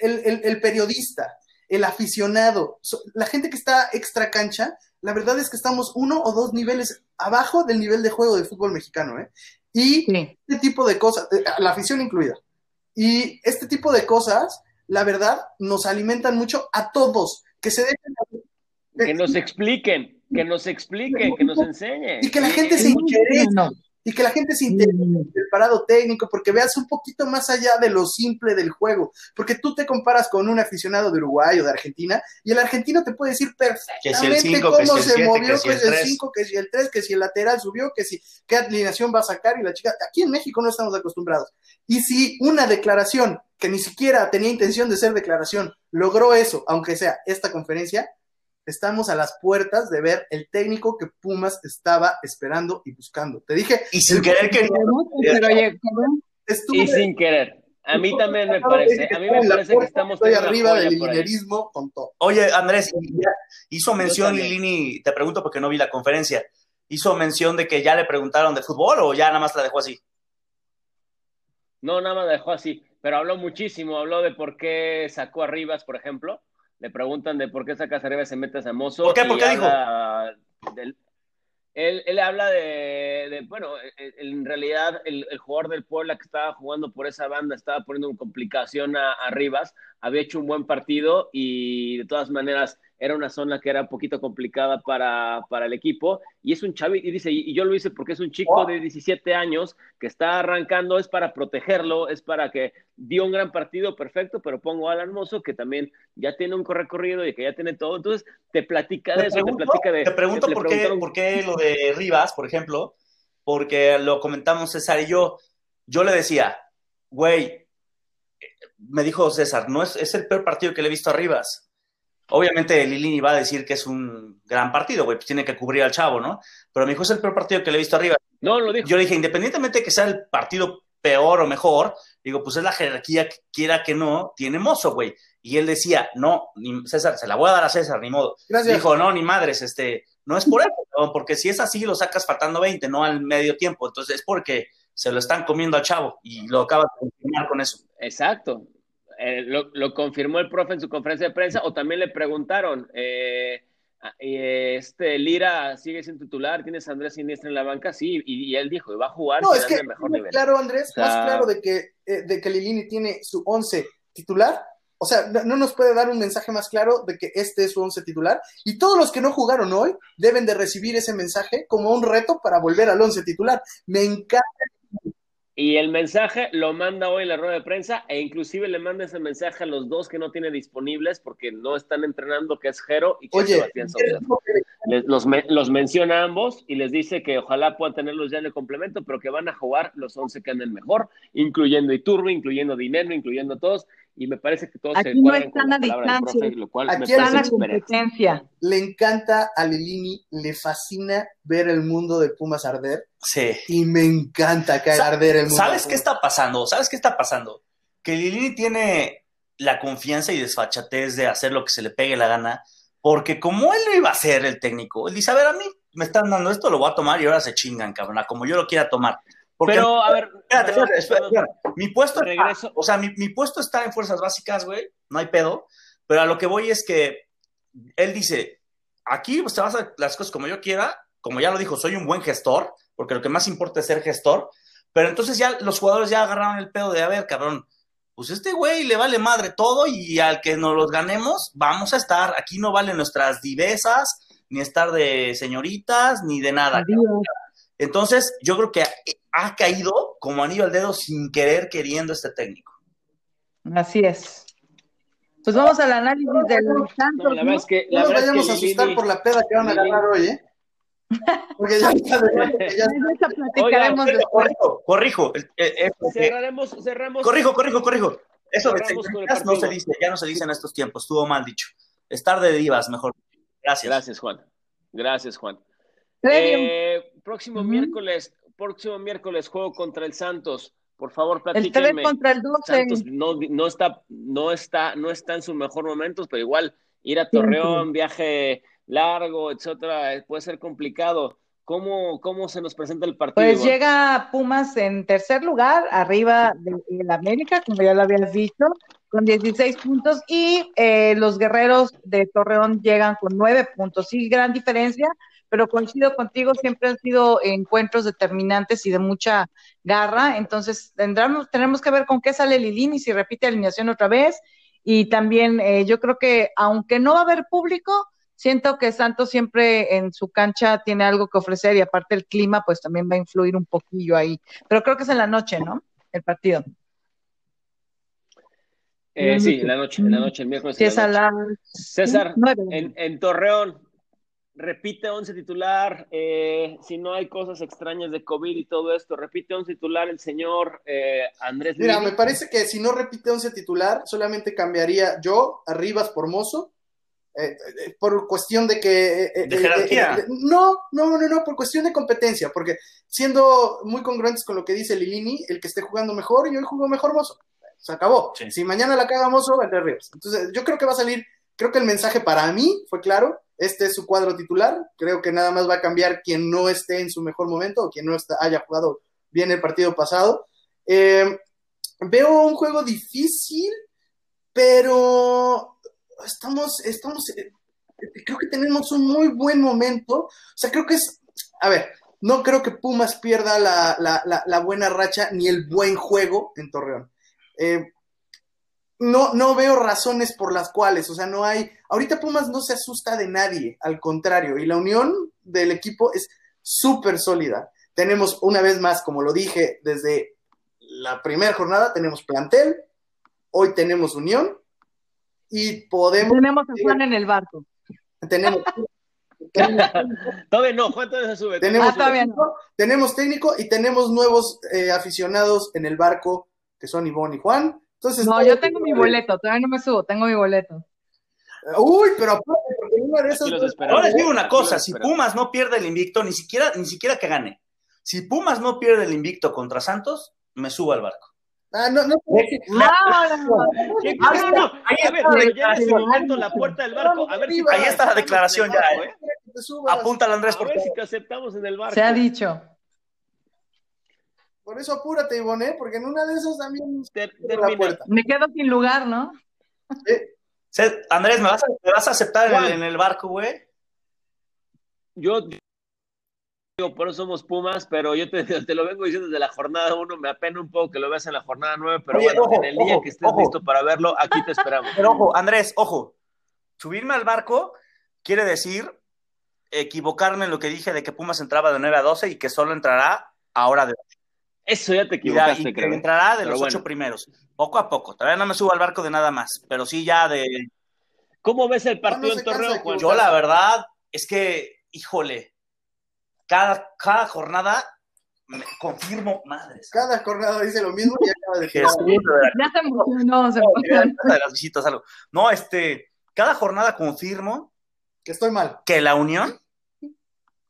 el, el periodista, el aficionado, la gente que está extra cancha, la verdad es que estamos uno o dos niveles abajo del nivel de juego de fútbol mexicano, ¿eh? Y este tipo de cosas, eh, la afición incluida, y este tipo de cosas, la verdad, nos alimentan mucho a todos, que se dejen... Que nos expliquen, que nos expliquen, que nos enseñen. Y que la gente se interese y que la gente se interese en el parado técnico, porque veas un poquito más allá de lo simple del juego, porque tú te comparas con un aficionado de Uruguay o de Argentina, y el argentino te puede decir perfectamente cómo se movió, que si el 5, que si el 3, que si el lateral subió, que si qué alineación va a sacar, y la chica, aquí en México no estamos acostumbrados. Y si una declaración que ni siquiera tenía intención de ser declaración logró eso, aunque sea esta conferencia, estamos a las puertas de ver el técnico que Pumas estaba esperando y buscando. Te dije. Y sin querer que. y sin querer. A mí también me parece. A mí me parece que estamos. Estoy arriba del linerismo con todo. Oye, Andrés, hizo mención, Lini, te pregunto porque no vi la conferencia. ¿Hizo mención de que ya le preguntaron de fútbol o ya nada más la dejó así? No, nada más la dejó así. Pero habló muchísimo. Habló de por qué sacó a Rivas, por ejemplo le preguntan de por qué sacas arriba y se mete a Mozo. ¿Por qué? ¿Por qué dijo? él, él, habla de, de, bueno, e, e, en realidad el, jugador del Puebla que estaba jugando por esa banda estaba poniendo en complicación a, a Rivas, había hecho un buen partido y de todas maneras era una zona que era un poquito complicada para, para el equipo, y es un chavito, y dice, y yo lo hice porque es un chico de 17 años que está arrancando, es para protegerlo, es para que dio un gran partido, perfecto, pero pongo a Alan Mozo, que también ya tiene un recorrido y que ya tiene todo, entonces te platica de eso, te platica de... Te pregunto por, qué, por qué lo de Rivas, por ejemplo, porque lo comentamos César y yo, yo le decía, güey, me dijo César, no es, es el peor partido que le he visto a Rivas Obviamente Lilini va a decir que es un gran partido, güey, pues tiene que cubrir al chavo, ¿no? Pero me dijo, es el peor partido que le he visto arriba. No, lo dijo. Yo le dije, independientemente de que sea el partido peor o mejor, digo, pues es la jerarquía que quiera que no, tiene mozo, güey. Y él decía, no, ni, César, se la voy a dar a César, ni modo. Gracias. Dijo, no, ni madres, este, no es por eso, porque si es así, lo sacas faltando 20, no al medio tiempo. Entonces es porque se lo están comiendo al chavo y lo acabas de confirmar con eso. Exacto. Eh, lo, confirmó el profe en su conferencia de prensa, o también le preguntaron, eh, este Lira sigue sin titular, tienes a Andrés Siniestra en la banca, sí, y, él dijo, va a jugar. No, es que, mejor nivel. claro, Andrés, más claro de que, eh, de que Lilini tiene su once titular, o sea, no, nos puede dar un mensaje más claro de que este es su once titular, y todos los que no jugaron hoy deben de recibir ese mensaje como un reto para volver al once titular. Me encanta y el mensaje lo manda hoy en la rueda de prensa e inclusive le manda ese mensaje a los dos que no tiene disponibles porque no están entrenando, que es Jero y que es Sebastián los, los, menciona ambos y les dice que ojalá puedan tenerlos ya en el complemento, pero que van a jugar los 11 que anden mejor, incluyendo Iturbe, incluyendo Dinero, incluyendo todos y me parece que todos Aquí se no están a distancia. lo cual Aquí me la competencia. Le encanta a Lilini, le fascina ver el mundo de Pumas arder. Sí. Y me encanta que arder el mundo. ¿Sabes qué está pasando? ¿Sabes qué está pasando? Que Lilini tiene la confianza y desfachatez de hacer lo que se le pegue la gana, porque como él lo iba a hacer el técnico, él dice, a ver, a mí me están dando esto, lo voy a tomar y ahora se chingan, cabrón, como yo lo quiera tomar. Pero, a ver, espérate, espérate, mi puesto, regreso. o sea, mi, mi, puesto está en fuerzas básicas, güey, no hay pedo, pero a lo que voy es que él dice, aquí pues, te vas a hacer las cosas como yo quiera, como ya lo dijo, soy un buen gestor, porque lo que más importa es ser gestor, pero entonces ya los jugadores ya agarraron el pedo de, a ver, cabrón, pues este güey le vale madre todo y al que nos los ganemos, vamos a estar, aquí no valen nuestras divezas, ni estar de señoritas, ni de nada. Entonces, yo creo que ha caído como anillo al dedo sin querer queriendo este técnico. Así es. Pues vamos al análisis del Santos. No, la verdad es que, no nos vayamos a asustar por la peda que van a ganar hoy, ¿eh? (laughs) Porque ya, ya, platicaremos Corrijo, corrijo. Cerraremos, cerramos. Corrijo, corrijo, corrijo. Eso no se dice, ya no se dice en estos tiempos, estuvo mal dicho. Estar de divas, mejor. Gracias. Gracias, Juan. Gracias, Juan. Eh, próximo miércoles, próximo miércoles juego contra el Santos. Por favor, platíquenme. El 3 contra el 12. Santos no, no, está, no, está, no está en sus mejor momentos, pero igual ir a Torreón, viaje largo, etcétera, puede ser complicado. ¿Cómo, ¿Cómo se nos presenta el partido? Pues llega Pumas en tercer lugar, arriba de, la América, como ya lo habías dicho, con 16 puntos, y eh, los guerreros de Torreón llegan con 9 puntos. Sí, gran diferencia, pero coincido contigo, siempre han sido encuentros determinantes y de mucha garra, entonces tendremos, tenemos que ver con qué sale Lilini, si repite alineación otra vez, y también eh, yo creo que aunque no va a haber público, siento que Santos siempre en su cancha tiene algo que ofrecer y aparte el clima pues también va a influir un poquillo ahí, pero creo que es en la noche, ¿no? El partido. Eh, sí, en la noche, en la noche, el miércoles. César, en, en Torreón, repite 11 titular, eh, si no hay cosas extrañas de COVID y todo esto, repite 11 titular el señor eh, Andrés. Mira, me parece que si no repite 11 titular, solamente cambiaría yo a Rivas por Mozo, eh, por cuestión de que... ¿De jerarquía? no, no, no, no, por cuestión de competencia, porque siendo muy congruentes con lo que dice Lilini, el que esté jugando mejor, y hoy jugó mejor Mozo. Se acabó. Si mañana la caga Mozo, va a Rivas. Entonces, yo creo que va a salir, creo que el mensaje para mí fue claro, este es su cuadro titular. Creo que nada más va a cambiar quien no esté en su mejor momento o quien no haya jugado bien el partido pasado. Eh, veo un juego difícil, pero estamos, estamos, eh, creo que tenemos un muy buen momento. O sea, creo que es, a ver, no creo que Pumas pierda la, la, buena racha ni el buen juego en Torreón. Eh, no, no veo razones por las cuales, o sea, no hay, ahorita Pumas no se asusta de nadie, al contrario, y la unión del equipo es súper sólida. Tenemos una vez más, como lo dije desde la primera jornada, tenemos plantel, hoy tenemos unión y podemos... Tenemos a Juan en el barco. Tenemos... (laughs) todavía no, Juan todavía se sube. Tenemos, Ah, todavía no. técnico, tenemos técnico y tenemos nuevos eh, aficionados en el barco, que son Ivonne y Juan. Entonces, No, yo tengo mi boleto, todavía no me subo, tengo mi boleto. Uy, pero porque una de esperamos. Ahora les digo una cosa, si. Pumas no pierde el invicto, ni siquiera, ni siquiera que gane. Si Pumas no pierde el invicto contra Santos, me subo al barco. Ah, no, no, ¡Vámonos! ¿Qué- no, no, no. ahí A ver, está la pero ya en declaración. momento la puerta del barco. A ver si Ahí está la declaración ya, ¿eh? te subas. Apúntalo, Andrés, A por ver favor. si te aceptamos en el barco. Se ha dicho. Por eso apúrate, Ivonne, ¿eh? porque en una de esas también Ter- la termina. puerta. Me quedo sin lugar, ¿no? Eh, Andrés, ¿me vas a, me vas a aceptar en el, Juan. en el barco, güey? Yo digo, por eso somos Pumas, pero yo te, (laughs) te lo vengo diciendo desde la jornada 1, me apena un poco que lo veas en la jornada 9, pero Oye, bueno, ojo, en el día ojo, que estés ojo. listo para verlo, aquí te esperamos. Pero ojo, Andrés, ojo. Subirme al barco quiere decir equivocarme en lo que dije de que Pumas entraba de 9 a 12 y que solo entrará ahora de Eso ya te y, equivocaste, y que creo. entrará de Pero los bueno. ocho primeros. Poco a poco. Todavía no me subo al barco de nada más, pero sí ya de... ¿Cómo ves el partido en Torreón, Juan? Yo la verdad es que, híjole, cada, cada jornada me confirmo, madres. cada jornada dice lo mismo y acaba de Jesús (laughs) de Veracruz. Ya se emocionó, se No, (laughs) emocionó. de las visitas, algo. No, este, cada jornada confirmo que estoy mal. que la unión,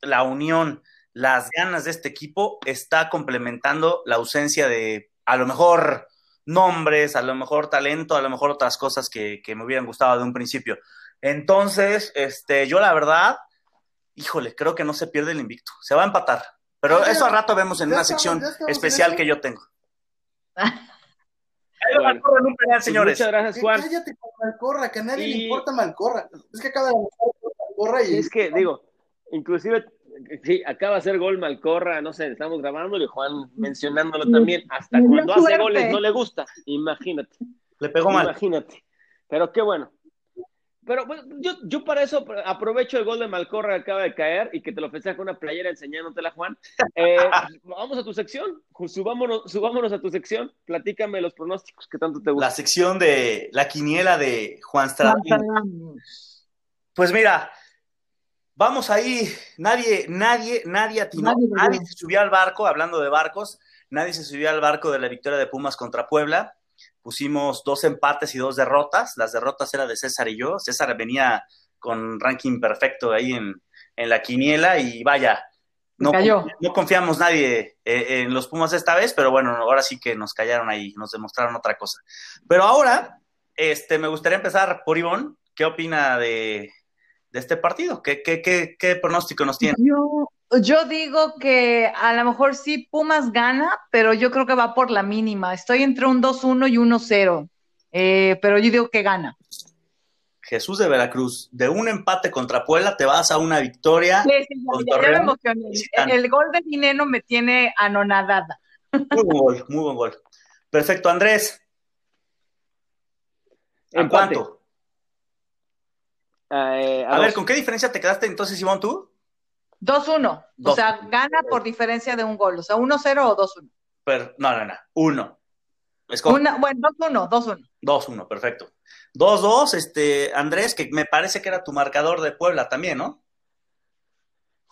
la unión, las ganas de este equipo está complementando la ausencia de, a lo mejor, nombres, a lo mejor talento, a lo mejor otras cosas que, que me hubieran gustado de un principio. Entonces, este, yo la verdad, híjole, creo que no se pierde el invicto. Se va a empatar. Pero Ah, eso al rato vemos en una estamos- sección especial que yo tengo. (laughs) Bueno. en un penal, Pues señores. Muchas gracias, Juan. cállate con Malcorra, que a nadie le importa Malcorra. Es que acaba de Malcorra y Es que, digo, inclusive, sí, acaba de hacer gol Malcorra, no sé, estamos grabando y Juan mencionándolo también. Hasta cuando hace goles no le gusta, imagínate. Le pegó mal. Imagínate. Pero qué bueno. Pero bueno, yo, yo para eso aprovecho el gol de Malcorra que acaba de caer y que te lo festeja con una playera enseñándotela, Juan. Eh, vamos a tu sección. Subámonos, subámonos a tu sección. Platícame los pronósticos que tanto te La gustan. sección de la quiniela de Juan Stradín. Pues mira, vamos ahí. Nadie, nadie, nadie atinó. Nadie Nadie, se subió al barco, hablando de barcos, nadie se subió al barco de la victoria de Pumas contra Puebla. Pusimos dos empates y dos derrotas. Las derrotas eran de César y yo. César venía con ranking perfecto ahí en, en la quiniela y vaya. No, Cayó. no confiamos nadie eh, en los Pumas esta vez, pero bueno, ahora sí que nos callaron ahí, nos demostraron otra cosa. Pero ahora, este, me gustaría empezar por Ivonne. ¿Qué opina de, de este partido? ¿Qué, qué, qué, qué pronóstico nos tiene? Yo, yo digo que a lo mejor sí Pumas gana, pero yo creo que va por la mínima. Estoy entre un 2-1 y 1-0, eh, pero yo digo que gana. Jesús de Veracruz, de un empate contra Puebla te vas a una victoria. Sí, sí, ya- Con ya, ya me emocioné. el gol de Dineno me tiene anonadada. Muy buen gol, muy buen gol. Perfecto, Andrés. ¿A Empate. cuánto? Eh, A, ver, dos. ¿con qué diferencia te quedaste entonces, Ivonne, tú? 2-1. O sea, gana por diferencia de un gol. O sea, 1-0 o 2-1. Per- no, no, no. Uno. Escoge. Una, bueno, 2-1, 2-1. 2-1, perfecto. 2-2, este, Andrés, que me parece que era tu marcador de Puebla también, ¿no?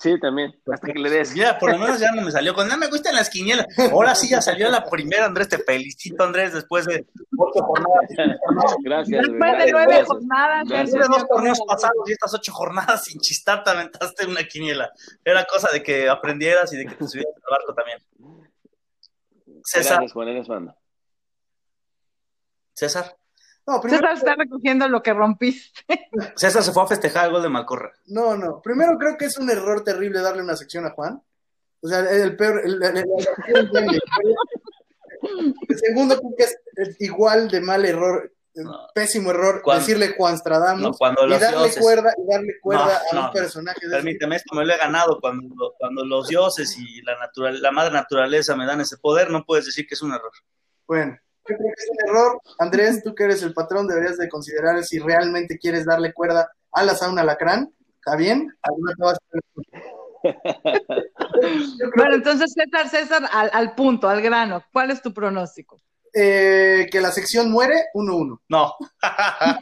Sí, también. Hasta que le des. Ya, por lo menos ya no me salió con, no me gustan las quinielas. Ahora sí ya salió la primera, Andrés, te felicito, Andrés, después de ocho jornadas. (laughs) Gracias. Después de nueve gracias. jornadas. Después de dos torneos pasados y estas ocho jornadas sin chistar te aventaste una quiniela. Era cosa de que aprendieras y de que te subieras al barco también. César, Gracias, Juan, eres banda. César. No, primero, César está recogiendo lo que rompiste. (laughs) César se fue a festejar el gol de Malcorra. no, no. Primero creo que es un error terrible darle una sección a Juan. O sea, el peor. El, el- el- el- el segundo creo que es, es igual de mal error Pésimo error Cuando- decirle Juan Stradamus No, cuando y darle dioses- cuerda, y darle cuerda No, a un personaje de Permíteme, esto me lo he ganado cuando, cuando los dioses y la, natural, la madre naturaleza me dan ese poder, no puedes decir que es un error. Bueno, creo que es un error. Andrés, tú que eres el patrón, deberías de considerar si realmente quieres darle cuerda alas a un alacrán. ¿Está bien? Alguna te vas a- Bueno, entonces César, César, al, al punto, al grano. ¿Cuál es tu pronóstico? eh, que la sección muere 1-1. No. (laughs)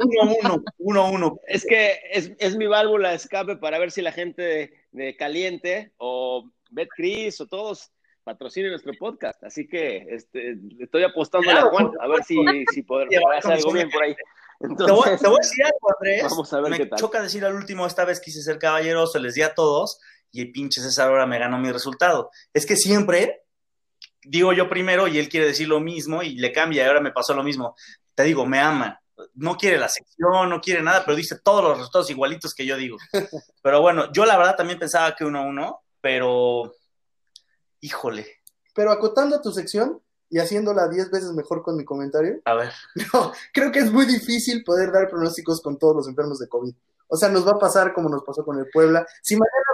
uno, uno, uno, uno. Es que es, es mi válvula de escape para ver si la gente de, de Caliente o Betcris o todos patrocinen nuestro podcast. Así que este, le estoy apostando a Claro, Juan a ver si, si podemos hacer algo bien por ahí. (laughs) Te voy, Entonces, te voy a decir algo, Andrés. Vamos a ver me qué tal. choca decir al último, esta vez quise ser caballeroso, les di a todos y el pinche César ahora me ganó mi resultado. Es que siempre digo yo primero y él quiere decir lo mismo y le cambia y ahora me pasó lo mismo. Te digo, me ama. No quiere la sección, no quiere nada, pero dice todos los resultados igualitos que yo digo. (laughs) Pero bueno, yo la verdad también pensaba que 1-1, pero híjole, Pero acotando tu sección y haciéndola 10 veces mejor con mi comentario, a ver. (laughs) no, creo que es muy difícil poder dar pronósticos con todos los enfermos de COVID. O sea, nos va a pasar como nos pasó con el Puebla. Si mañana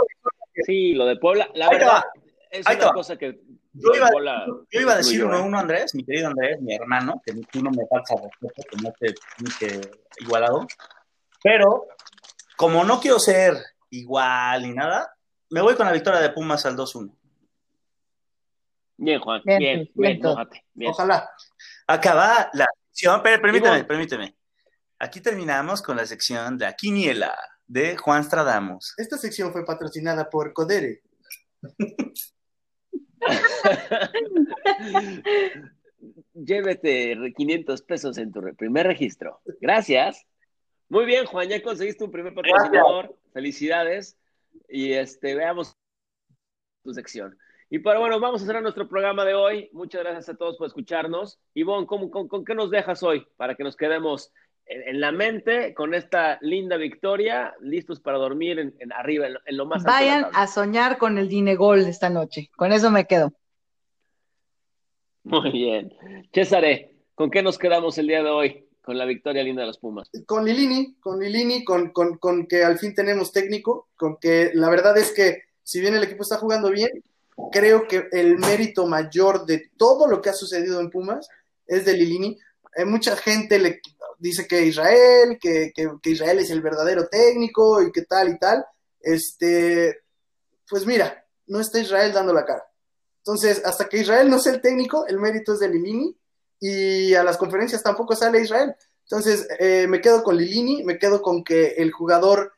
sí, lo de Puebla, la Ahí te verdad, va. es Ahí te una va. cosa que Yo iba, Puebla yo iba a decir 1-1, ¿eh? Andrés, mi querido Andrés, mi hermano, que tú no me falta respeto, que no te ni que igualado. Pero, como no quiero ser igual ni nada, me voy con la victoria de Pumas al 2-1. Bien, Juan, Bien, bien, bien, mójate, bien. Ojalá. Acaba la sección, pero permíteme, permíteme. Aquí terminamos con la sección de la quiniela de Juan Stradamus. Esta sección fue patrocinada por Codere. (laughs) Llévete 500 pesos en tu primer registro. Gracias. Muy bien, Juan, ya conseguiste un primer patrocinador. Felicidades. Y este, veamos tu sección. Y para bueno, vamos a cerrar nuestro programa de hoy. Muchas gracias a todos por escucharnos. Ivonne, ¿cómo, con, con qué nos dejas hoy? Para que nos quedemos en, en la mente con esta linda victoria, listos para dormir en, en arriba, en lo, en lo más alto de la Vayan tabla. a soñar con el Dinegol esta noche. Con eso me quedo. Muy bien. Césare, ¿con qué nos quedamos el día de hoy? Con la victoria linda de los Pumas. Con Lilini, con Lilini, con, con, con que al fin tenemos técnico, con que la verdad es que si bien el equipo está jugando bien, creo que el mérito mayor de todo lo que ha sucedido en Pumas es de Lilini. Eh, mucha gente le dice que Israel, que, Israel es el verdadero técnico y que tal y tal. Este, pues mira, no está Israel dando la cara. Entonces, hasta que Israel no sea el técnico, el mérito es de Lilini y a las conferencias tampoco sale Israel. Entonces, eh, me quedo con Lilini, me quedo con que el jugador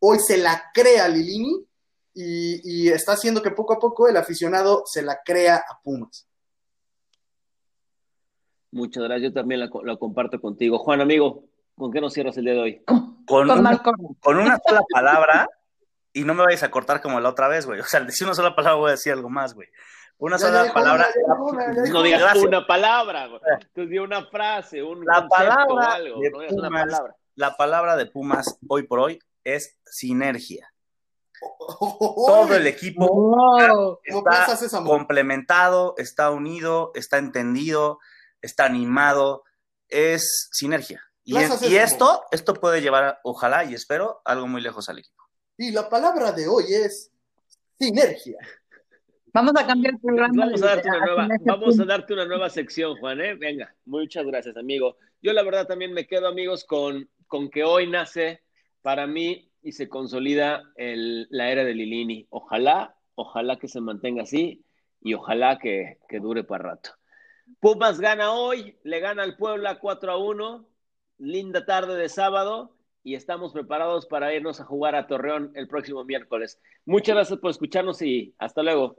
hoy se la crea Lilini y, y está haciendo que poco a poco el aficionado se la crea a Pumas. Muchas gracias, yo también la, lo comparto contigo. Juan, amigo, ¿con qué nos cierras el día de hoy? Con, Con una, con una sola palabra, y no me vayas a cortar como la otra vez, güey. O sea, al decir una sola palabra voy a decir algo más, güey. Una Ya sola palabra. ya No digas Gracias. una palabra, güey. Entonces una frase, un La concepto o palabra algo. de No digas una Pumas. palabra. La palabra de Pumas hoy por hoy es sinergia. Todo el equipo Wow. Está complementado, está unido, está entendido, está animado, es sinergia. Y, en- esto, esto puede llevar, ojalá y espero, algo muy lejos al equipo. Y la palabra de hoy es sinergia. Vamos a cambiar el programa. Vamos a darte una nueva, Sinergia vamos a darte una nueva sección, Juan, ¿eh? Venga, muchas gracias, amigo. Yo la verdad también me quedo, amigos, con, con que hoy nace para mí y se consolida el- la era de Lilini. Ojalá, ojalá que se mantenga así y ojalá que, que dure para rato. Pumas gana hoy, le gana al Puebla 4 a 1. Linda tarde de sábado y estamos preparados para irnos a jugar a Torreón el próximo miércoles. Muchas gracias por escucharnos y hasta luego.